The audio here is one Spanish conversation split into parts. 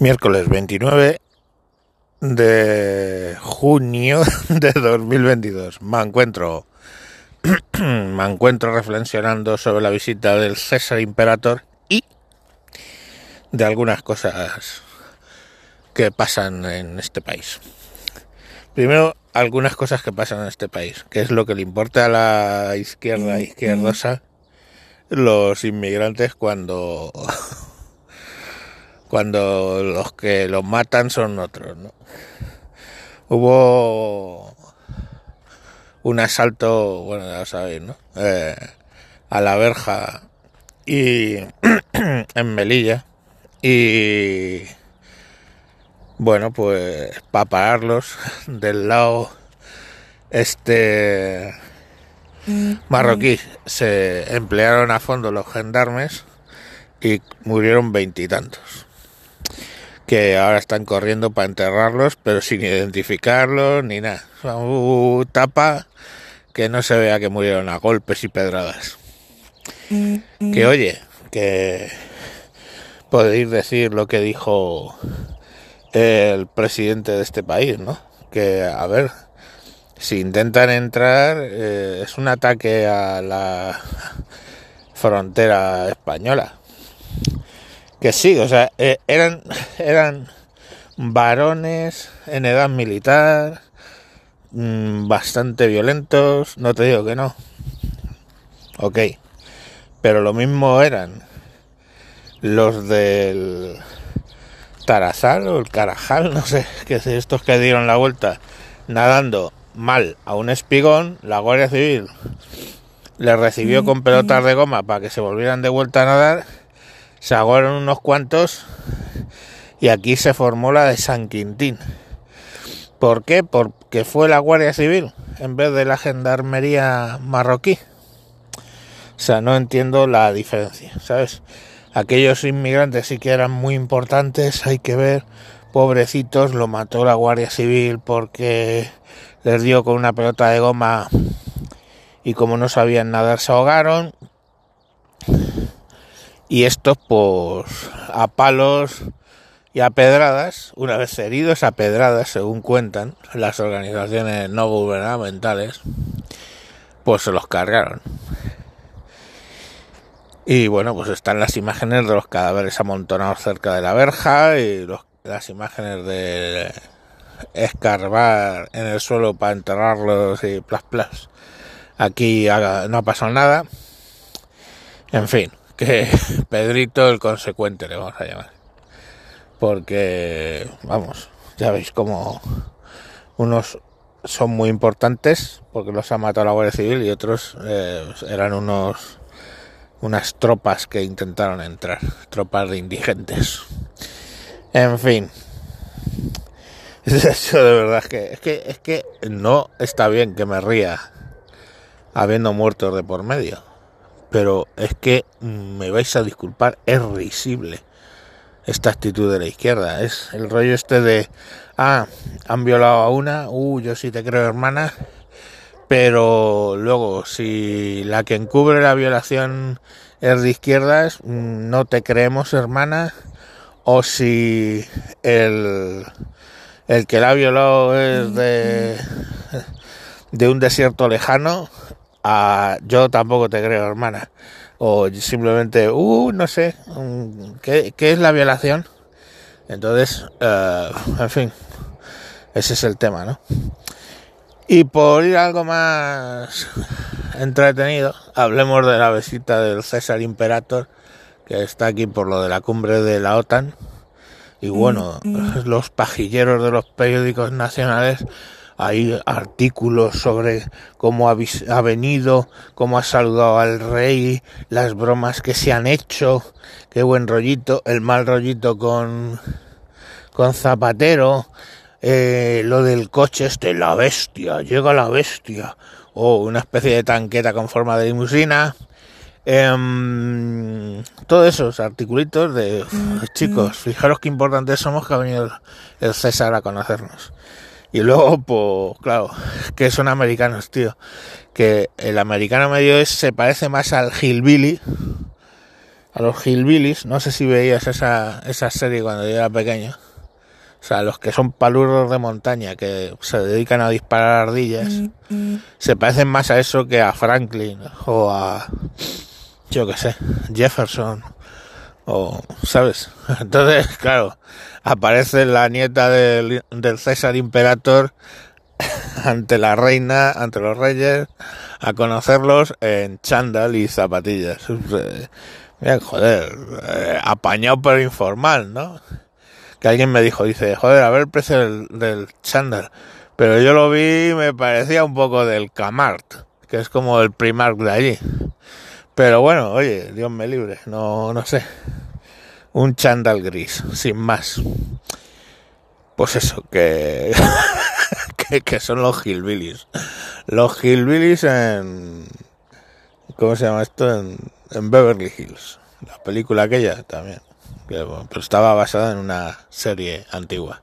Miércoles 29 de junio de 2022. Me encuentro, me encuentro reflexionando sobre la visita del César Imperator y de algunas cosas que pasan en este país. Primero, algunas cosas que pasan en este país, que es lo que le importa a la izquierda izquierdosa los inmigrantes cuando cuando los que los matan son otros, ¿no? Hubo un asalto, bueno, ya sabéis, ¿no? Eh, a la verja y en Melilla y bueno, pues para pararlos del lado este marroquí se emplearon a fondo los gendarmes y murieron veintitantos que ahora están corriendo para enterrarlos, pero sin identificarlos ni nada. Uh, tapa que no se vea que murieron a golpes y pedradas. Que oye, que podéis decir lo que dijo el presidente de este país, ¿no? Que, a ver, si intentan entrar, eh, es un ataque a la frontera española que sí, o sea, eh, eran, eran varones en edad militar, mm, bastante violentos, no te digo que no. Ok, pero lo mismo eran los del Tarazal o el Carajal, no sé, que es estos que dieron la vuelta nadando mal a un espigón, la Guardia Civil le recibió con pelotas de goma para que se volvieran de vuelta a nadar se aguaron unos cuantos y aquí se formó la de San Quintín. ¿Por qué? Porque fue la Guardia Civil en vez de la Gendarmería marroquí. O sea, no entiendo la diferencia, ¿sabes? Aquellos inmigrantes sí que eran muy importantes, hay que ver, pobrecitos, lo mató la Guardia Civil porque les dio con una pelota de goma y como no sabían nadar se ahogaron y estos pues a palos y a pedradas, una vez heridos a pedradas, según cuentan las organizaciones no gubernamentales, pues se los cargaron. Y bueno, pues están las imágenes de los cadáveres amontonados cerca de la verja y las imágenes de escarbar en el suelo para enterrarlos y plas plas. Aquí no ha pasado nada. En fin, que Pedrito el consecuente le vamos a llamar. Porque, vamos, ya veis como unos son muy importantes porque los ha matado la Guardia Civil y otros eh, eran unos unas tropas que intentaron entrar, tropas de indigentes. En fin. Eso de verdad es que, es que es que no está bien que me ría habiendo muertos de por medio pero es que me vais a disculpar, es risible esta actitud de la izquierda. Es el rollo este de, ah, han violado a una, uh, yo sí te creo hermana, pero luego si la que encubre la violación es de izquierdas, mm, no te creemos hermana, o si el, el que la ha violado es de, de un desierto lejano, yo tampoco te creo, hermana. O simplemente, uh, no sé, mm, ¿qué, es la violación? Entonces, eh, en fin, ese es el tema, ¿no? Y por ir algo más entretenido, hablemos de la visita del César Imperator, que está aquí por lo de la cumbre de la OTAN. Y bueno, mm, mm. los pajilleros de los periódicos nacionales hay artículos sobre cómo ha, venido, cómo ha saludado al rey, las bromas que se han hecho, qué buen rollito, el mal rollito con, con Zapatero, eh, lo del coche este, la bestia, llega la bestia, o una especie de tanqueta con forma de limusina. Eh, todos esos articulitos de chicos, fijaros qué importantes somos que ha venido el César a conocernos. Y luego, pues, claro, que son americanos, tío. Que el americano medio es, se parece más al hillbilly, a los hillbillies. No sé si veías esa, esa serie cuando yo era pequeño. O sea, los que son palurros de montaña, que se dedican a disparar ardillas, se parecen más a eso que a Franklin o a, yo qué sé, Jefferson. O, ¿sabes? Entonces, claro, aparece la nieta del, del César Imperator ante la reina, ante los reyes, a conocerlos en chándal y zapatillas. Bien, joder, eh, apañado pero informal, ¿no? Que alguien me dijo, dice, joder, a ver el precio del, del chándal. Pero yo lo vi y me parecía un poco del Camart, que es como el Primark de allí. Pero bueno, oye, Dios me libre, no, no sé. Un chándal gris, sin más. Pues eso, que, que, son los hillbillies. Los hillbillies en... ¿Cómo se llama esto? En, Beverly Hills. La película aquella también. Que, pero estaba basada en una serie antigua.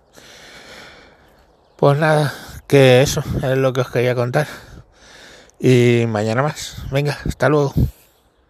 Pues nada, que eso es lo que os quería contar. Y mañana más. Venga, hasta luego.